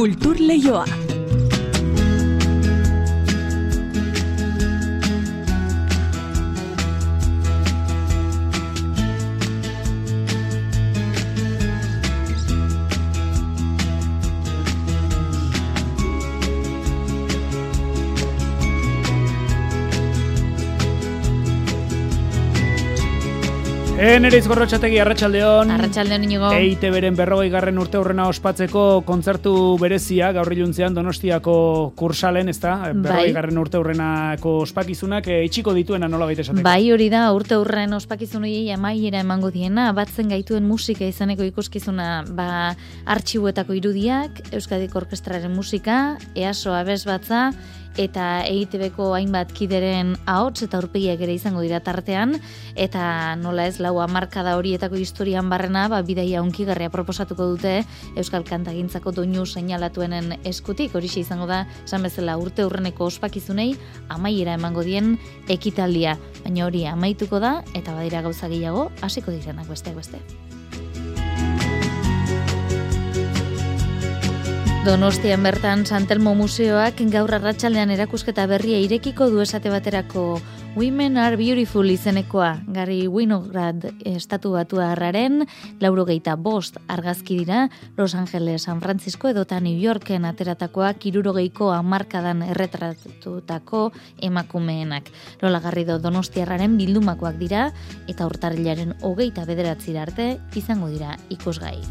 Kultur Leioa. Enereiz gorrotxategi, arratsaldeon. Arratxaldeon inigo. Eite beren berrogei garren urte horrena ospatzeko kontzertu berezia, gaur iluntzean donostiako kursalen, ez da? Bai. Berrogei garren urte horrenako ospakizunak, e, itxiko dituena nola baita esateko. Bai hori da, urte horren ospakizunei amaiera emango diena, batzen gaituen musika izaneko ikuskizuna, ba, artxibuetako irudiak, Euskadik Orkestraren musika, EASO abez batza, eta EITB-ko hainbat kideren ahots eta urpegiak ere izango dira tartean. Eta nola ez lau hamarkada horietako historian barrena ba bidaia onkigarria proposatuko dute Euskal Kantagintzako doinu seinalatuenen eskutik. Hori izango da esan bezala urte urreneko ospakizunei amaiera emango dien ekitaldia. Baina hori amaituko da eta badira gauza gehiago hasiko direnak beste beste Donostian bertan Santelmo Museoak gaur arratsaldean erakusketa berria irekiko du esate baterako Women are Beautiful izenekoa. Gari Winograd estatu batu harraren, lauro geita bost argazki dira, Los Angeles, San Francisco edota New Yorken ateratakoa kirurogeiko amarkadan erretratutako emakumeenak. Lola Garrido Donostiarraren bildumakoak dira eta urtarrilaren hogeita bederatzira arte izango dira ikusgai.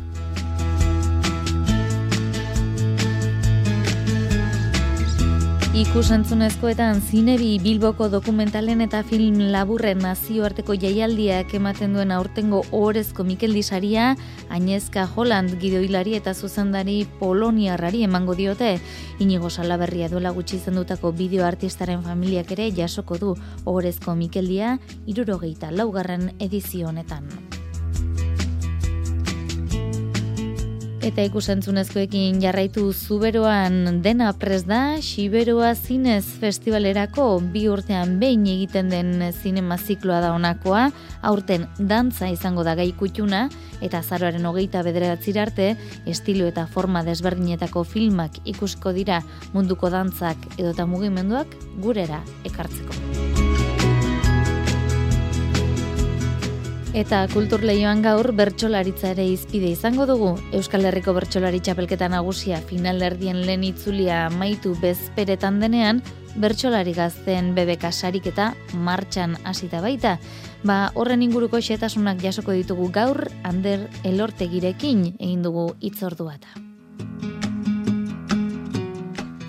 Ikusentzunezkoetan zinebi Bilboko dokumentalen eta film laburren nazioarteko jaialdiak ematen duen aurtengo orezko Mikel Disaria, Ainezka Holland gidoilari eta zuzendari Poloniarrari emango diote. Inigo Salaberria duela gutxi zendutako bideo artistaren familiak ere jasoko du orezko Mikeldia irurogeita laugarren edizio honetan. Eta ikusentzunezkoekin jarraitu zuberoan dena pres da, Siberoa Zinez Festivalerako bi urtean behin egiten den zinema zikloa da honakoa, aurten dantza izango da gai kutxuna, eta zaroaren hogeita bederatzi arte, estilo eta forma desberdinetako filmak ikusko dira munduko dantzak edota mugimenduak gurera ekartzeko. Eta kultur lehioan gaur bertsolaritza ere izpide izango dugu. Euskal Herriko bertsolari txapelketa nagusia final erdien lehen itzulia maitu bezperetan denean, bertsolari gazten bebeka sarik eta martxan hasita baita. Ba, horren inguruko xetasunak jasoko ditugu gaur, Ander Elortegirekin egin dugu itzordu bata.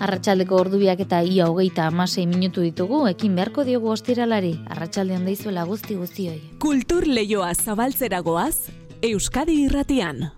Arratxaldeko ordubiak eta ia hogeita amasei minutu ditugu, ekin beharko diogu ostiralari, arratsaldean daizuela guzti guztioi. Kultur leioa zabaltzeragoaz, Euskadi irratian.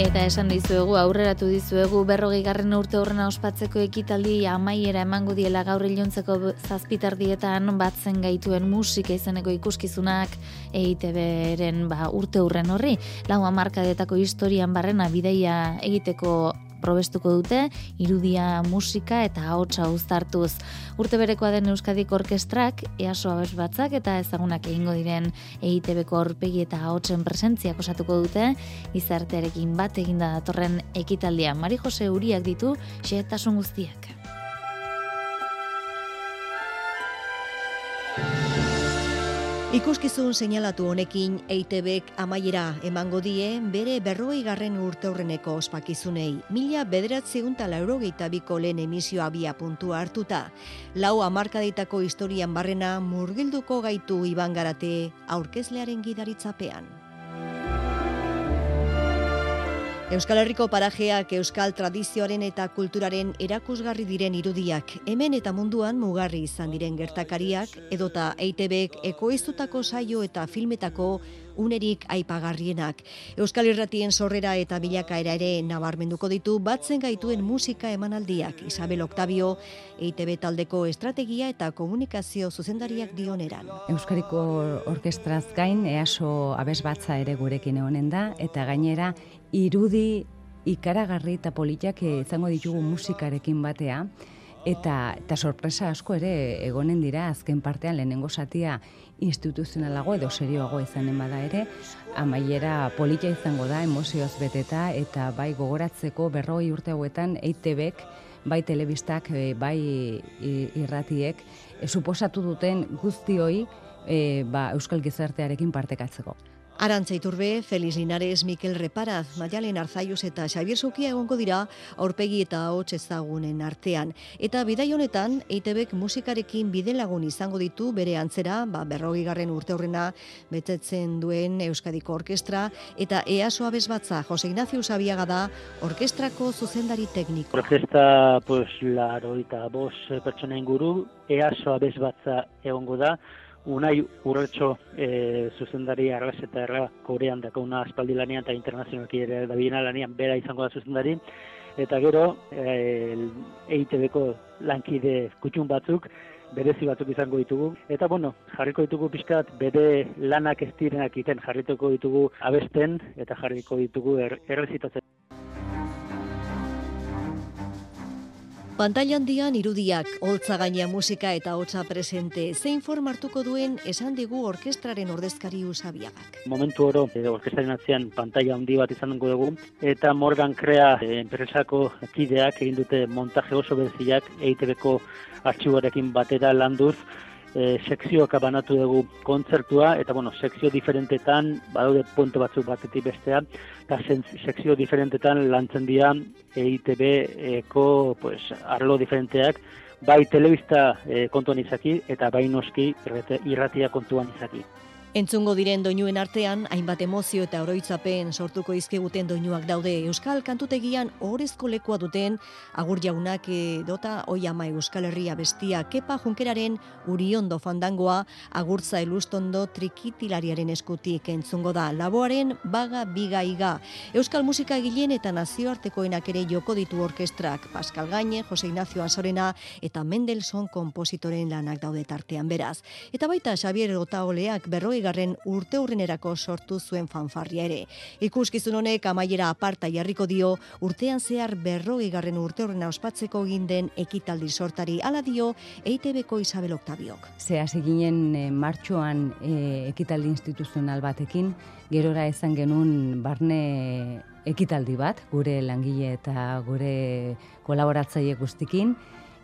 Eta esan dizuegu, aurreratu dizuegu, berrogei garren urte horrena ospatzeko ekitaldi amaiera emango diela gaur iluntzeko zazpitardietan batzen gaituen musika izeneko ikuskizunak EITB-ren ba, urte hurren horri. Lau amarkadetako historian barrena bideia egiteko probestuko dute, irudia musika eta ahotsa uztartuz. Urte berekoa den Euskadik Orkestrak, easo abes batzak eta ezagunak egingo diren EITB-ko aurpegi eta ahotsen presentziak osatuko dute, izartearekin bat eginda datorren ekitaldia. Mari Jose Uriak ditu, xeetasun guztiak. Ikuskizun seinalatu honekin EITBek amaiera emango die bere berroi garren urte horreneko ospakizunei. Mila bederatzi untala eurogeita biko lehen emisioa bia puntu hartuta. Lau amarkaditako historian barrena murgilduko gaitu iban garate aurkezlearen gidaritzapean. Euskal Herriko parajeak euskal tradizioaren eta kulturaren erakusgarri diren irudiak, hemen eta munduan mugarri izan diren gertakariak, edota EITBek ekoiztutako saio eta filmetako unerik aipagarrienak. Euskal Irratien sorrera eta bilakaera ere nabarmenduko ditu batzen gaituen musika emanaldiak. Isabel Octavio, EITB taldeko estrategia eta komunikazio zuzendariak dioneran. Euskariko orkestraz gain, easo abez batza ere gurekin egonen da, eta gainera irudi ikaragarri eta politak izango ditugu musikarekin batea, Eta, eta sorpresa asko ere egonen dira azken partean lehenengo satia instituzionalago edo serioago izanen bada ere, amaiera politia izango da, emozioz beteta, eta bai gogoratzeko berroi urte hauetan EITBek, bai telebistak, eh, bai irratiek, e, suposatu duten guztioi e, ba, Euskal Gizartearekin partekatzeko. Arantza Iturbe, Feliz Linares, Mikel Reparaz, Maialen Arzaius eta Xavier Zukia egongo dira aurpegi eta hotz ezagunen artean. Eta bidai honetan, EITBek musikarekin bidelagun izango ditu bere antzera, ba, berrogi garren urte horrena betetzen duen Euskadiko Orkestra, eta EASO abezbatza, Jose Ignacio Usabiaga da, orkestrako zuzendari tekniko. Orkestra, pues, laro eta bos pertsona inguru, EASO abezbatza egongo da, Unai urretxo e, zuzendari arras eta erra korean dako una aspaldi lanian eta internazionalki ere da lanian bera izango da zuzendari. Eta gero, e, EITB-ko lankide kutxun batzuk, berezi batzuk izango ditugu. Eta bueno, jarriko ditugu pixkat bere lanak ez direnak iten jarrituko ditugu abesten eta jarriko ditugu er, errezitatzen. Pantailan dian irudiak, holtza gaina musika eta hotza presente, zein form hartuko duen esan digu orkestraren ordezkari usabiagak. Momentu oro, e, orkestraren atzean pantaila handi bat izan dugu, eta Morgan Crea e, enpresako kideak egin dute montaje oso beziak EITB-ko batera landuz, e, sekzioak abanatu dugu kontzertua, eta bueno, sekzio diferentetan, badaude puente batzuk batetik bestea, eta sekzio diferentetan lantzen dira EITB-eko pues, arlo diferenteak, bai telebista e, kontuan izaki, eta bai noski irratia kontuan izaki. Entzungo diren doinuen artean, hainbat emozio eta oroitzapen sortuko izkeguten doinuak daude Euskal Kantutegian orezko lekua duten agur jaunak dota oi ama Euskal Herria bestia kepa junkeraren uriondo fandangoa agurtza elustondo trikitilariaren eskutik entzungo da laboaren baga biga iga. Euskal musika egileen eta nazioartekoenak ere joko ditu orkestrak Pascal Gaine, Jose Ignacio Asorena eta Mendelssohn kompositoren lanak daude tartean beraz. Eta baita Xavier Otaoleak berroi garren urte urrenerako sortu zuen fanfarria ere. Ikuskizun honek amaiera aparta jarriko dio urtean zehar berroi garren urte urrena ospatzeko ginden ekitaldi sortari ala dio EITB-ko Isabel Octabiok. Ze hasi ginen e, martxoan e, ekitaldi instituzional batekin, gerora ezan genuen barne ekitaldi bat, gure langile eta gure kolaboratzaile guztikin,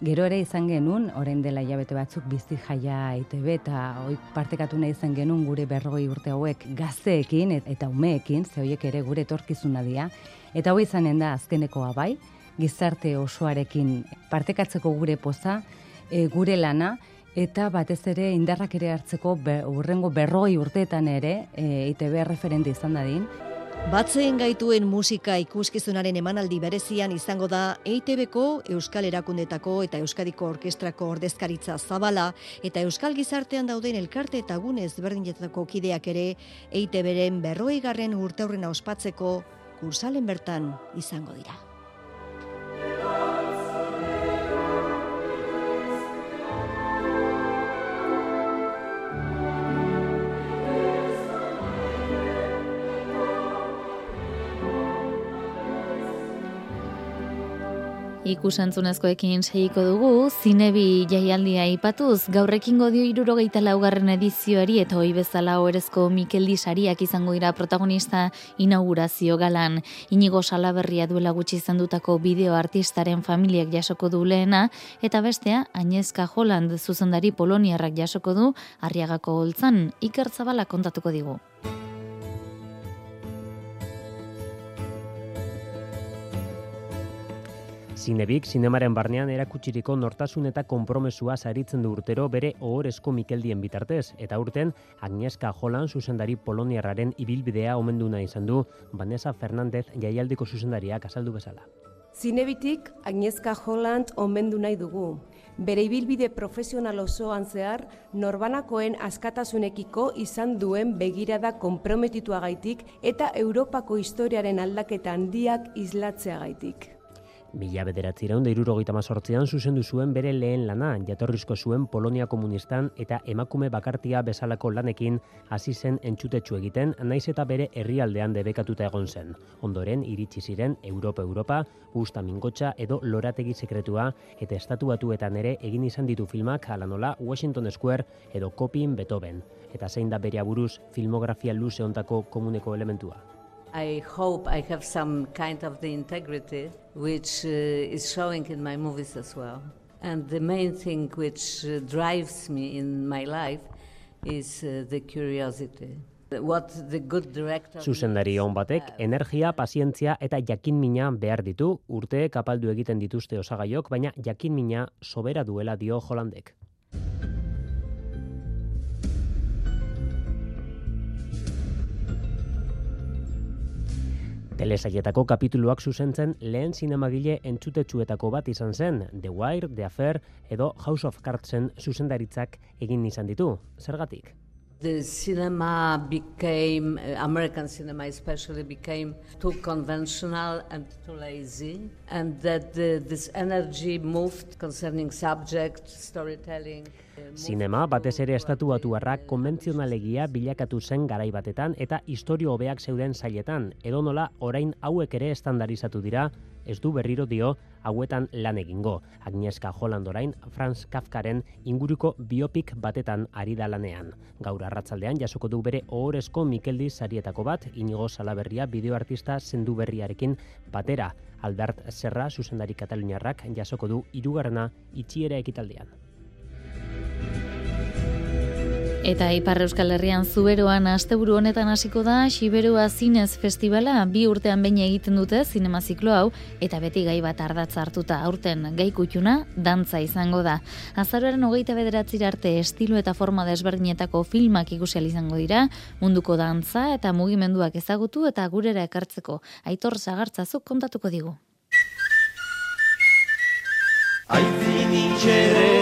Gero ere izan genuen, orain dela jabete batzuk bizti jaia ITB eta hoi partekatu nahi izan genuen gure berrogei urte hauek gazteekin eta umeekin, ze horiek ere gure etorkizuna dira. Eta hoi izanen da azkenekoa bai, gizarte osoarekin partekatzeko gure poza, e, gure lana, eta batez ere indarrak ere hartzeko be, urrengo berrogei urteetan ere e, ITB referente izan dadin. Batzen gaituen musika ikuskizunaren emanaldi berezian izango da EITB-ko Euskal Erakundetako eta Euskadiko Orkestrako ordezkaritza zabala eta Euskal Gizartean dauden elkarte eta gune ezberdinetako kideak ere EITB-ren berroi garren urteurrena ospatzeko kursalen bertan izango dira. Ikusantzunezkoekin segiko dugu, zinebi jaialdia ipatuz, gaurrekin godio irurogeita laugarren edizioari eta hoi bezala oerezko Mikel Disariak izango dira protagonista inaugurazio galan. Inigo salaberria duela gutxi zendutako bideo artistaren familiak jasoko du lehena, eta bestea, Añezka Holland zuzendari Poloniarrak jasoko du, arriagako holtzan, ikertzabala kontatuko digu. Zinebik, sinemaren barnean erakutsiriko nortasun eta konpromesua saritzen du urtero bere ohorezko Mikeldien bitartez, eta urten Agnieszka Holland zuzendari Poloniarraren ibilbidea omenduna izan du Vanessa Fernandez jaialdiko zuzendariak azaldu bezala. Zinebitik Agnieszka Holland omendu nahi dugu. Bere ibilbide profesional osoan zehar, norbanakoen askatasunekiko izan duen begirada konprometituagaitik eta Europako historiaren aldaketa handiak islatzeagaitik. Mila bederatzireun da irurogeita mazortzean zuzendu zuen bere lehen lana, jatorrizko zuen Polonia komunistan eta emakume bakartia bezalako lanekin hasi zen entzutetsu egiten, naiz eta bere herrialdean debekatuta egon zen. Ondoren, iritsi ziren Europa-Europa, Usta Mingotxa edo Lorategi Sekretua eta estatuatuetan ere egin izan ditu filmak alanola Washington Square edo Copin Beethoven. Eta zein da bere aburuz filmografia luze ontako komuneko elementua. I hope I have some kind of the integrity which uh, is showing in my movies as well. And the main thing which uh, drives me in my life is uh, the curiosity. What the good director Zuzendari on batek energia, pazientzia eta jakinmina behar ditu. Urte kapaldu egiten dituzte osagaiok, baina jakinmina sobera duela dio Holandek. Telesaietako kapituluak zuzentzen lehen zinemagile entzutetsuetako bat izan zen, The Wire, The Affair edo House of Cardsen zuzendaritzak egin izan ditu. Zergatik? The cinema became, uh, American cinema especially, became too conventional and too lazy, and that the, this energy moved concerning subject, storytelling. Zinema batez ere estatuatuarrak konbentzionalegia bilakatu zen garai batetan eta historio hobeak zeuden zailetan, edo nola orain hauek ere estandarizatu dira, ez du berriro dio hauetan lan egingo. Agnieszka Holland orain Franz Kafkaren inguruko biopik batetan ari da lanean. Gaur arratsaldean jasoko du bere ohorezko Mikeldi sarietako bat, inigo salaberria bideoartista zendu berriarekin batera. Albert Serra, zuzendari kataluniarrak, jasoko du irugarrena itxiera ekitaldean. Eta Ipar Euskal Herrian zuberoan asteburu honetan hasiko da Xiberua Zinez Festivala bi urtean behin egiten dute zinema ziklo hau eta beti gai bat ardatz hartuta aurten gai kutxuna dantza izango da. Azaroaren hogeita bederatzir arte estilo eta forma desberdinetako filmak ikusial izango dira munduko dantza eta mugimenduak ezagutu eta gurera ekartzeko aitor zagartzazuk kontatuko digu. Aitzinitxere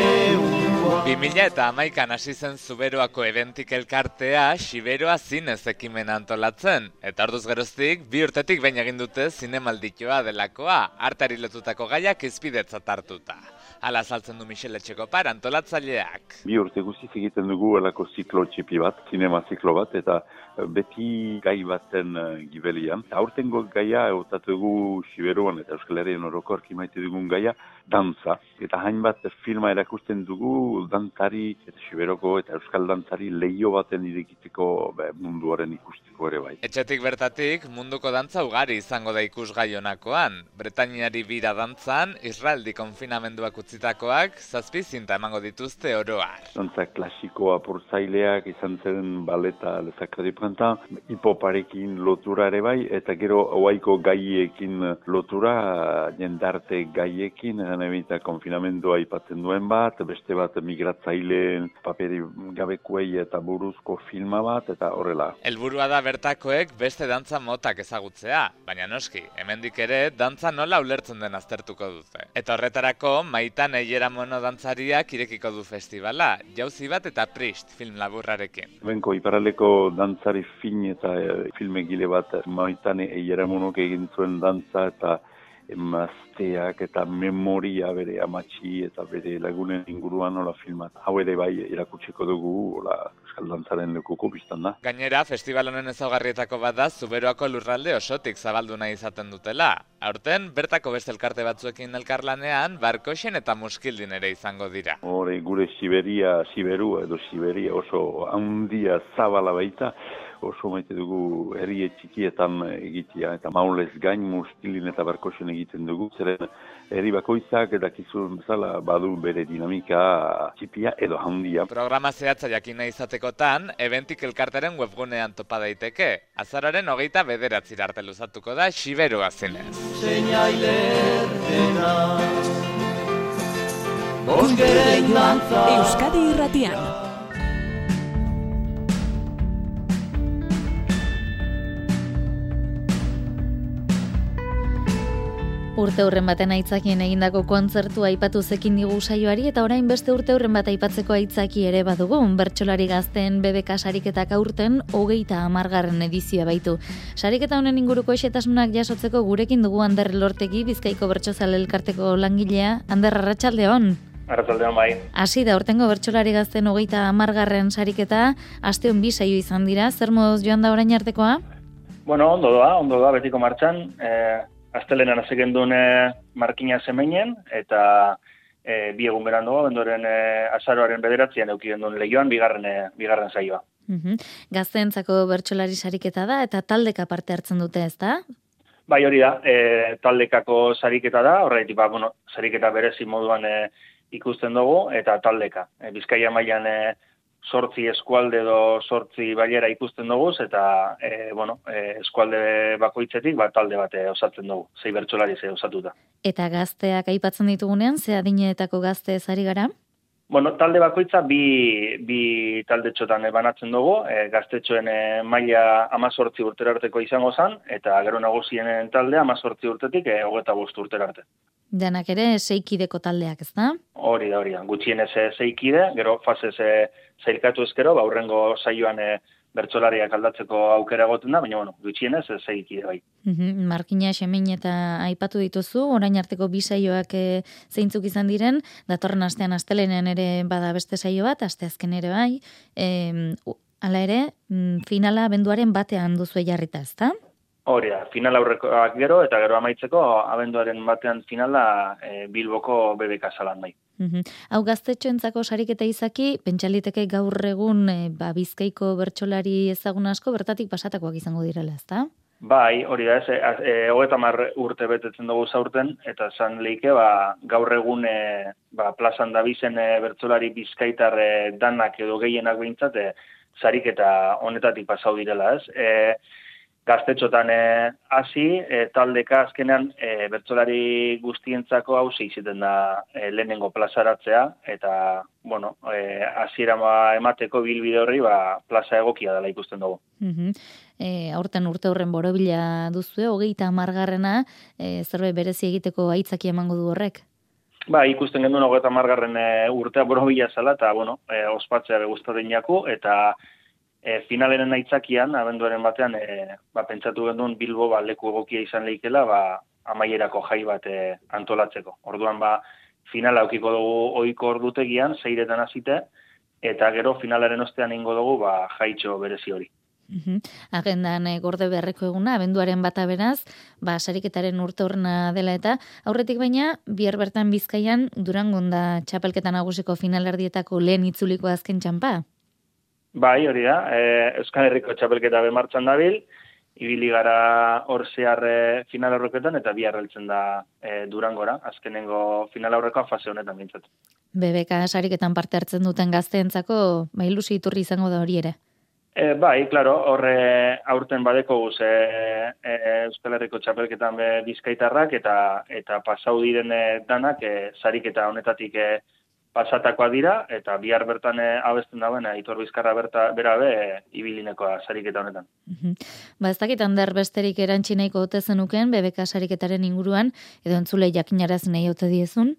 2000 eta amaikan hasi zen Zuberoako eventik elkartea Siberoa zinez ekimen antolatzen, eta orduz geroztik bi urtetik bain egin dute zinemalditioa delakoa, hartari lotutako gaiak izpidetzat hartuta. Hala saltzen du Michele Etxekopar antolatzaileak. Bi urte guztiz egiten dugu alako ziklo txipi bat, zinema ziklo bat, eta beti gai baten uh, gibelian. Aurtengo gaia eutatu dugu Siberuan eta Euskal Herrian orokorki maite dugun gaia, dantza. Eta hainbat filma erakusten dugu dantari eta Siberoko eta Euskal dantzari leio baten irekiteko be, munduaren ikusteko ere bai. Etxetik bertatik munduko dantza ugari izango da ikusgai honakoan. Bretainiari bira dantzan, Israeldi konfinamenduak utzitakoak, zazpi zinta emango dituzte oroar. Dantza klasikoa porzaileak izan zen baleta lezakra dipanta, hipoparekin lotura ere bai, eta gero oaiko gaiekin lotura, jendarte gaiekin, eta konfinamendua aipatzen duen bat, beste bat migratzaileen paperi gabekuei eta buruzko filma bat, eta horrela. Helburua da bertakoek beste dantza motak ezagutzea, baina noski, hemendik ere dantza nola ulertzen den aztertuko dute. Eta horretarako, maitan eiera mono dantzariak irekiko du festivala, jauzi bat eta prist film laburrarekin. Benko, iparaleko dantzari fin eta e, filmegile bat, maitan eiera monok egin zuen dantza eta emazteak eta memoria bere amatxi eta bere lagunen inguruan nola filmat. Hau ere bai irakutsiko dugu, hola, euskal dantzaren lekuko biztan da. Gainera, festival honen ezaugarrietako bat da, zuberoako lurralde osotik zabaldu nahi izaten dutela. Aurten, bertako beste elkarte batzuekin elkarlanean, barkoxen eta muskildin ere izango dira. Hore, gure Siberia, Siberu edo Siberia oso handia zabala baita, oso maite dugu herri txikietan egitea, eta maulez gain muskildin eta barkoxen egiten dugu, zeren herri bakoitzak eta kizun bezala badu bere dinamika txipia edo handia. Programa zehatza jakina izatekotan, eventik elkartaren webgunean topa daiteke. Azararen hogeita bederatzi arte luzatuko da Siberu zinez. Euskadi irratian. Urte hurren baten aitzakien egindako kontzertu aipatu zekin digu saioari eta orain beste urte hurren bat aipatzeko aitzaki ere badugu. Bertsolari gazten BBK sariketak aurten hogeita amargarren edizioa baitu. Sariketa honen inguruko esetasunak jasotzeko gurekin dugu Ander Lortegi Bizkaiko Bertsozale elkarteko langilea. Ander Arratsaldeon. Arratsaldeon bai. Hasi da urtengo bertsolari gazten hogeita amargarren sariketa, asteon bi saio izan dira, zer moduz joan da orain artekoa? Bueno, ondo doa, ondo doa betiko martxan. Eh, astelenan hasi genduen e, markina zemeinen, eta e, bi egun berandu, bendoren e, azaroaren bederatzean euki genduen lehioan, bigarren, e, bigarren zaioa. Mm Gazteentzako bertsolari sariketa da, eta taldeka parte hartzen dute ez da? Bai hori da, e, taldekako sariketa da, horretik, ba, bueno, sariketa berezi moduan e, ikusten dugu, eta taldeka. E, Bizkaia mailan e, sortzi eskualde edo sortzi bailera ikusten dugu, eta e, bueno, e, eskualde bakoitzetik bat talde bate osatzen dugu, zei bertsolari ze osatuta. Eta gazteak aipatzen ditugunean, ze adineetako gazte ezari gara? Bueno, talde bakoitza bi, bi talde txotan banatzen dugu, e, gaztetxoen e, maila amazortzi urtera arteko izango zen, eta gero nagusienen talde amazortzi urtetik e, hogeta bost urtera arte. Denak ere, seikideko taldeak, ez da? Hori da, hori da. Gutxienez seikide, gero fazez e, zailkatu ezkero, ba, urrengo saioan e, bertsolariak aldatzeko aukera goten da, baina, bueno, gutxienez e, zeikide bai. Mm Markina Xemin eta aipatu dituzu, orain arteko bi saioak e, zeintzuk izan diren, datorren astean astelenean ere bada beste saio bat, asteazken ere bai, e, Hala ere, mm, finala benduaren batean duzu jarrita, ezta? Hori da, final aurrekoak gero, eta gero amaitzeko, abenduaren batean finala e, Bilboko BBK salan bai. Hau gaztetxoentzako sariketa izaki, pentsaliteke gaur egun e, ba, bizkaiko bertsolari ezagun asko, bertatik pasatakoak izango direla, ezta? Bai, hori da, ez, e, hogeta mar urte betetzen dugu zaurten, eta zan leike, ba, gaur egun e, ba, plazan da bizen e, bertsolari bizkaitar e, danak edo gehienak behintzat, e, sariketa honetatik pasau direla, ez? E, gaztetxotan eh, hasi, e, taldeka azkenean e, bertsolari guztientzako hau iziten da e, lehenengo plazaratzea, eta, bueno, e, hasiera emateko bilbide horri, ba, plaza egokia dela ikusten dugu. Mm e, aurten urte horren borobila duzu, hogeita margarrena, e, zerbait berezi egiteko aitzaki emango du horrek? Ba, ikusten genuen hogeita margarren e, urtea borobila zala, eta, bueno, e, ospatzea beguztaten jaku, eta e, finaleren aitzakian, abenduaren batean, e, ba, pentsatu genuen Bilbo ba, leku egokia izan lehikela, ba, amaierako jai bat e, antolatzeko. Orduan, ba, finala aukiko dugu oiko ordutegian, zeiretan hasite, eta gero finalaren ostean ingo dugu ba, jaitxo berezi hori. Uhum. Agendan e, gorde beharreko eguna, abenduaren bata beraz, ba, sariketaren urte horrena dela eta, aurretik baina, bihar bertan bizkaian, durangonda txapelketan agusiko finalerdietako lehen itzuliko azken txampa? Bai, hori da, e, Euskal Herriko txapelketa bemartzan dabil, ibili gara hor zehar e, final aurreketan eta bihar heltzen da e, durangora, azkenengo final aurrekoa fase honetan bintzat. BBK sariketan parte hartzen duten gazteentzako, bai ilusi iturri izango da hori ere? E, bai, claro, horre aurten badeko guz e, e, Euskal Herriko txapelketan be bizkaitarrak eta eta pasau diren danak e, sariketa honetatik e, pasatakoa dira, eta bihar bertan e, abesten dauen, Aitor Bizkarra berta, bera be, e, ibilinekoa sariketa honetan. Ba, ez dakit handar besterik erantxinaiko ote zenuken, BBK sariketaren inguruan, edo entzule jakinaraz nahi ote diezun?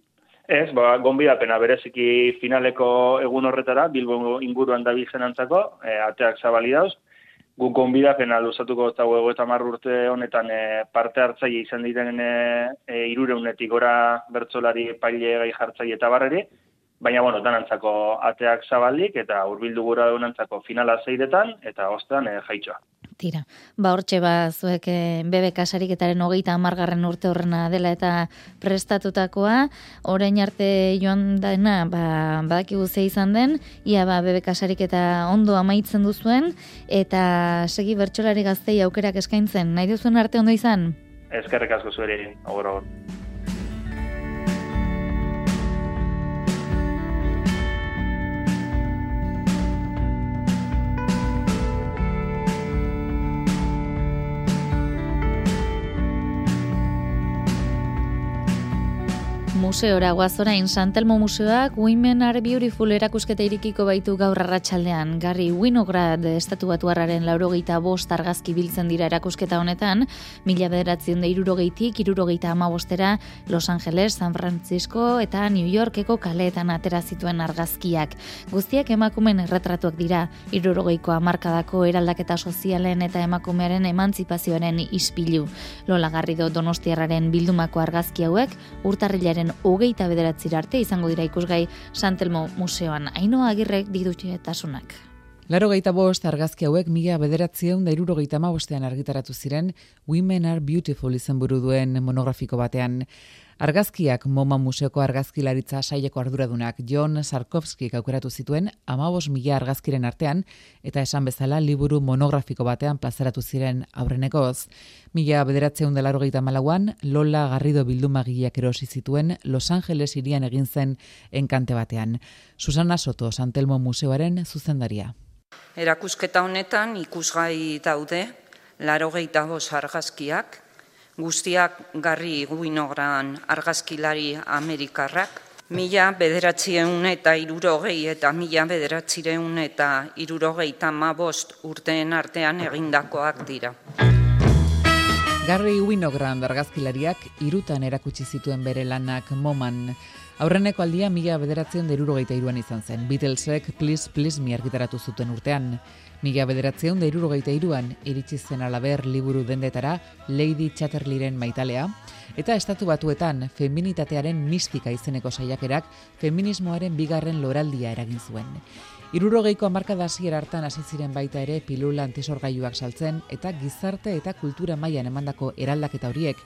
Ez, ba, gonbidapena bereziki finaleko egun horretara, Bilbo inguruan da antzako, e, ateak zabali dauz, guk gonbidapena luzatuko eta huego eta urte honetan e, parte hartzaile izan diren e, irureunetik gora bertzolari paile gai jartzaile eta barreri, Baina, bueno, danantzako ateak zabaldik eta hurbildu gura dunantzako finala zeiretan eta ostean e, jaitxoa. Tira, ba hortxe ba zuek eh, BBK sariketaren hogeita amargarren urte horrena dela eta prestatutakoa, orain arte joan dena, ba, badakigu ze izan den, ia ba BBK sariketa ondo amaitzen duzuen, eta segi bertsolari gaztei aukerak eskaintzen, nahi duzuen arte ondo izan? Ezkerrek asko zueri, agor, Museora guazorain Santelmo Museoak Women Are Beautiful erakusketa irikiko baitu gaur arratsaldean. Garri Winograd estatu batuarraren laurogeita bost argazki biltzen dira erakusketa honetan, mila bederatzen da irurogeitik, irurogeita amabostera Los Angeles, San Francisco eta New Yorkeko kaleetan atera zituen argazkiak. Guztiak emakumen erretratuak dira, irurogeiko amarkadako eraldaketa sozialen eta emakumearen emantzipazioaren ispilu. Lola Garrido Donostiarraren bildumako argazki hauek, urtarrilaren hogeita bederatzira arte izango dira ikusgai Santelmo Museoan. Aino agirrek didutxe tasunak. Laro geita bost argazki hauek mila bederatzieun da iruro geita argitaratu ziren Women are Beautiful izan buru duen monografiko batean. Argazkiak MoMA Museoko argazkilaritza saileko arduradunak John Sarkovski aukeratu zituen amabos mila argazkiren artean eta esan bezala liburu monografiko batean plazaratu ziren aurrenekoz. Mila bederatzeun delaro gehieta malauan, Lola Garrido bildumagiak erosi zituen Los Angeles irian egin zen enkante batean. Susana Soto, Santelmo Museoaren zuzendaria. Erakusketa honetan ikusgai daude, laro gehieta argazkiak, guztiak garri guinogran argazkilari amerikarrak, mila bederatzieun eta irurogei eta mila bederatzireun eta irurogei bost urteen artean egindakoak dira. Garri Winogrand argazkilariak irutan erakutsi zituen bere lanak moman. Aurreneko aldia mila bederatzen derurogeita iruan izan zen. Beatlesek Please Please mi argitaratu zuten urtean. Mila bederatzeun da irurogeita iruan iritsi zen alaber liburu dendetara Lady Chatterleyren maitalea, eta estatu batuetan feminitatearen mistika izeneko saiakerak feminismoaren bigarren loraldia eragin zuen. Irurogeiko amarka dasier hartan hasi ziren baita ere pilula antisorgailuak saltzen eta gizarte eta kultura mailan emandako eraldaketa horiek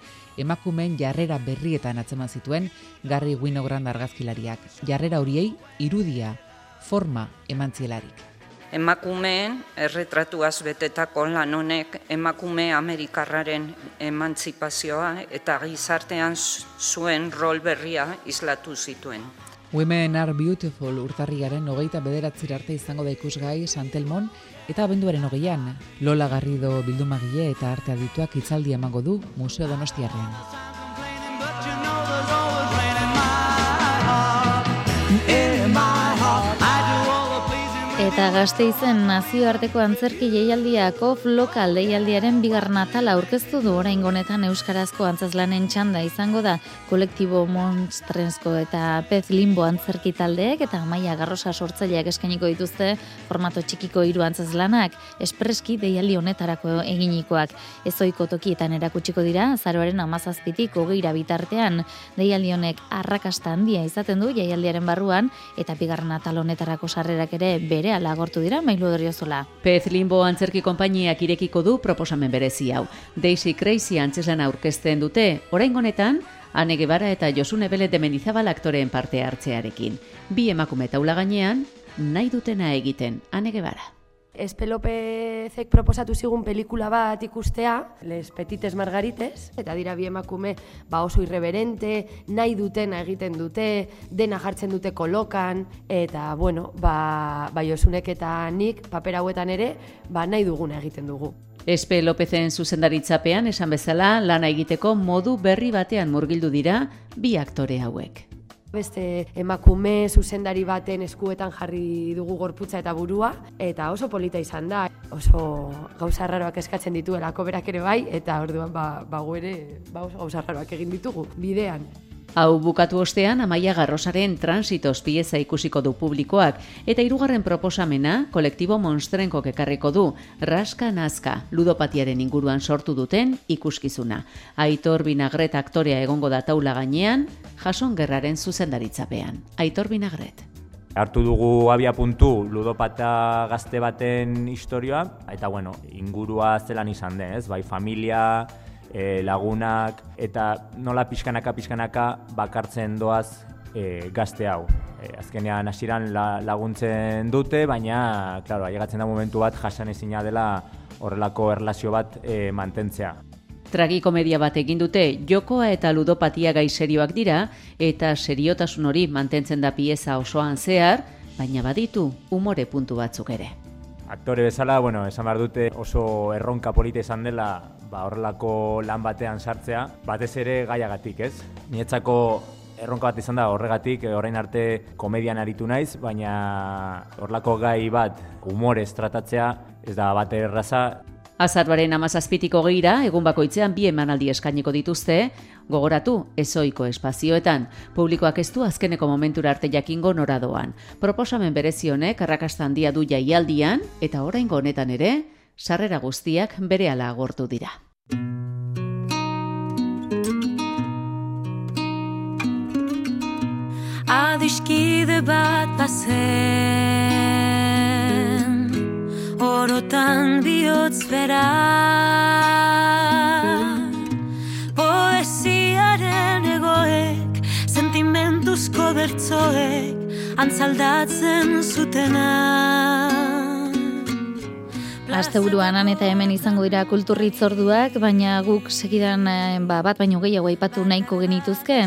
emakumen jarrera berrietan atzeman zituen Garri Winogrand argazkilariak. Jarrera horiei irudia, forma emantzielarik emakumeen erretratuaz betetako lan honek emakume amerikarraren emantzipazioa eta gizartean zuen rol berria islatu zituen. Women are beautiful urtarriaren hogeita bederatzir arte izango da ikusgai Santelmon eta abenduaren hogeian Lola Garrido bildumagile eta arte adituak itzaldi emango du Museo Donostiarrean. Eta gazte izen nazioarteko antzerki jeialdiako flokal deialdiaren bigar natala aurkeztu du. Orain gonetan Euskarazko antzazlanen txanda izango da. Kolektibo monstrensko eta pez limbo antzerki taldeek eta maia garrosa sortzaileak eskainiko dituzte formato txikiko hiru antzazlanak espreski deialdi honetarako eginikoak. Ezoiko tokietan erakutsiko dira, zaroaren amazazpitik ogeira bitartean. Deialdi honek arrakasta handia izaten du jaialdiaren barruan eta bigarren atal honetarako sarrerak ere bere lagortu dira mailu odoriozola. Pez Limbo antzerki konpainiak irekiko du proposamen berezi hau. Daisy Crazy antzesan aurkezten dute, orain honetan, Ane Gebara eta Josune Bele de Mendizabal aktoreen parte hartzearekin. Bi emakume taula gainean, nahi dutena egiten, Ane Gebara. Espelopezek proposatu zigun pelikula bat ikustea, Les Petites Margarites, eta dira bi emakume ba oso irreverente, nahi dutena egiten dute, dena jartzen dute kolokan, eta bueno, ba, ba Josunek eta nik paper hauetan ere, ba nahi duguna egiten dugu. Espe Lopezen zuzendaritzapean esan bezala lana egiteko modu berri batean murgildu dira bi aktore hauek beste emakume zuzendari baten eskuetan jarri dugu gorputza eta burua, eta oso polita izan da, oso gauza raroak eskatzen dituelako berak ere bai, eta orduan ba, ba ere ba oso gauza raroak egin ditugu bidean. Hau bukatu ostean Amaia Garrosaren transitos pieza ikusiko du publikoak eta hirugarren proposamena kolektibo monstrenko ekarriko du Raska Nazka ludopatiaren inguruan sortu duten ikuskizuna. Aitor Binagret aktorea egongo da taula gainean, Jason Gerraren zuzendaritzapean. Aitor Binagret. Hartu dugu abia puntu ludopata gazte baten historioa, eta bueno, ingurua zelan izan den, ez? Bai familia, e, lagunak eta nola pixkanaka pixkanaka bakartzen doaz e, gazte hau. E, azkenean hasieran laguntzen dute, baina claro, ailegatzen da momentu bat jasan ezina dela horrelako erlazio bat e, mantentzea. Tragikomedia bat egin dute jokoa eta ludopatia gai serioak dira eta seriotasun hori mantentzen da pieza osoan zehar, baina baditu umore puntu batzuk ere. Aktore bezala, bueno, esan behar dute oso erronka polita izan dela ba, horrelako lan batean sartzea, batez ere gaiagatik, ez? Nietzako erronka bat izan da horregatik, eh, orain arte komedian aritu naiz, baina horlako gai bat humorez tratatzea ez da bat erraza. Azarbaren amazazpitiko geira, egun bakoitzean bi emanaldi eskainiko dituzte, gogoratu, ezoiko espazioetan, publikoak ez du azkeneko momentura arte jakingo noradoan. Proposamen berezionek arrakasta handia du jaialdian, eta oraingo honetan ere, sarrera guztiak bere ala agortu dira. Adiskide bat bazen Orotan bihotz bera Poesiaren egoek Sentimentuzko bertzoek Antzaldatzen zutena Aste buruan eta hemen izango dira kulturritzorduak, baina guk segidan eh, ba, bat baino gehiago aipatu nahiko genituzke.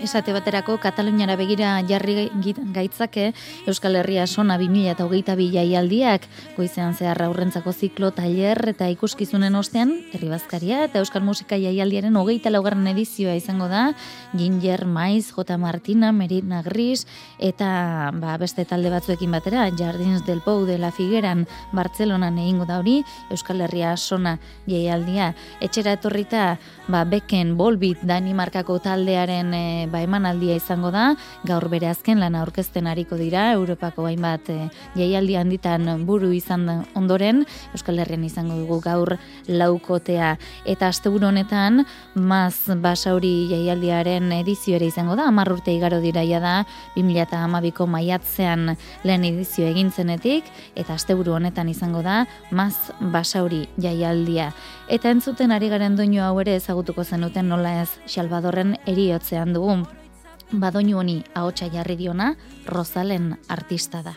Esate baterako Kataluniara begira jarri gaitzake Euskal Herria sona 2008 jaialdiak goizean zehar aurrentzako ziklo tailer eta ikuskizunen ostean herri bazkaria eta Euskal Musika jaialdiaren hogeita laugarren edizioa izango da Ginger Maiz, J. Martina, Merina Gris eta ba, beste talde batzuekin batera Jardins del Pou de la Figueran Bartzelonan egingo da hori Euskal Herria sona jaialdia etxera etorrita ba, beken bolbit Danimarkako taldearen e, ba, emanaldia izango da, gaur bere azken lan aurkezten ariko dira, Europako hainbat e, jaialdi handitan buru izan ondoren, Euskal Herrian izango dugu gaur laukotea. Eta asteburu honetan, maz basauri jaialdiaren edizio ere izango da, amar urte igaro diraia da, 2008ko maiatzean lehen edizio egintzenetik, eta asteburu honetan izango da, maz basauri jaialdia. Eta entzuten ari garen doinu hau ere ezagutuko zenuten nola ez Salvadorren eriotzean dugu. Badoinu honi ahotsa jarri diona Rosalen artista da.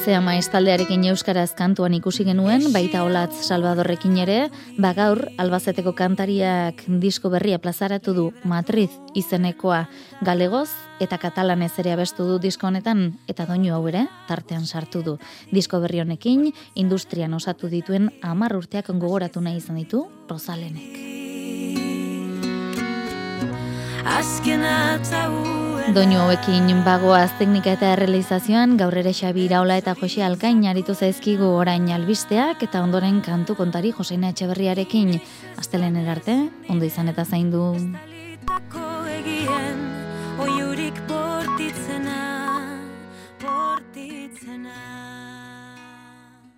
Zea maestaldearekin euskaraz kantuan ikusi genuen, baita olatz Salvadorrekin ere, bagaur albazeteko kantariak disko berria plazaratu du Matriz izenekoa galegoz eta katalanez ere abestu du disko honetan eta doinu hau ere tartean sartu du. Disko berri honekin industrian osatu dituen hamar urteak gogoratu nahi izan ditu Rosalenek. Doinu hauekin bagoaz teknika eta realizazioan gaur ere Xabi Iraola eta Jose Alkain aritu zaizkigu orain albisteak eta ondoren kantu kontari Joseina Etxeberriarekin astelen erarte ondo izan eta zaindu.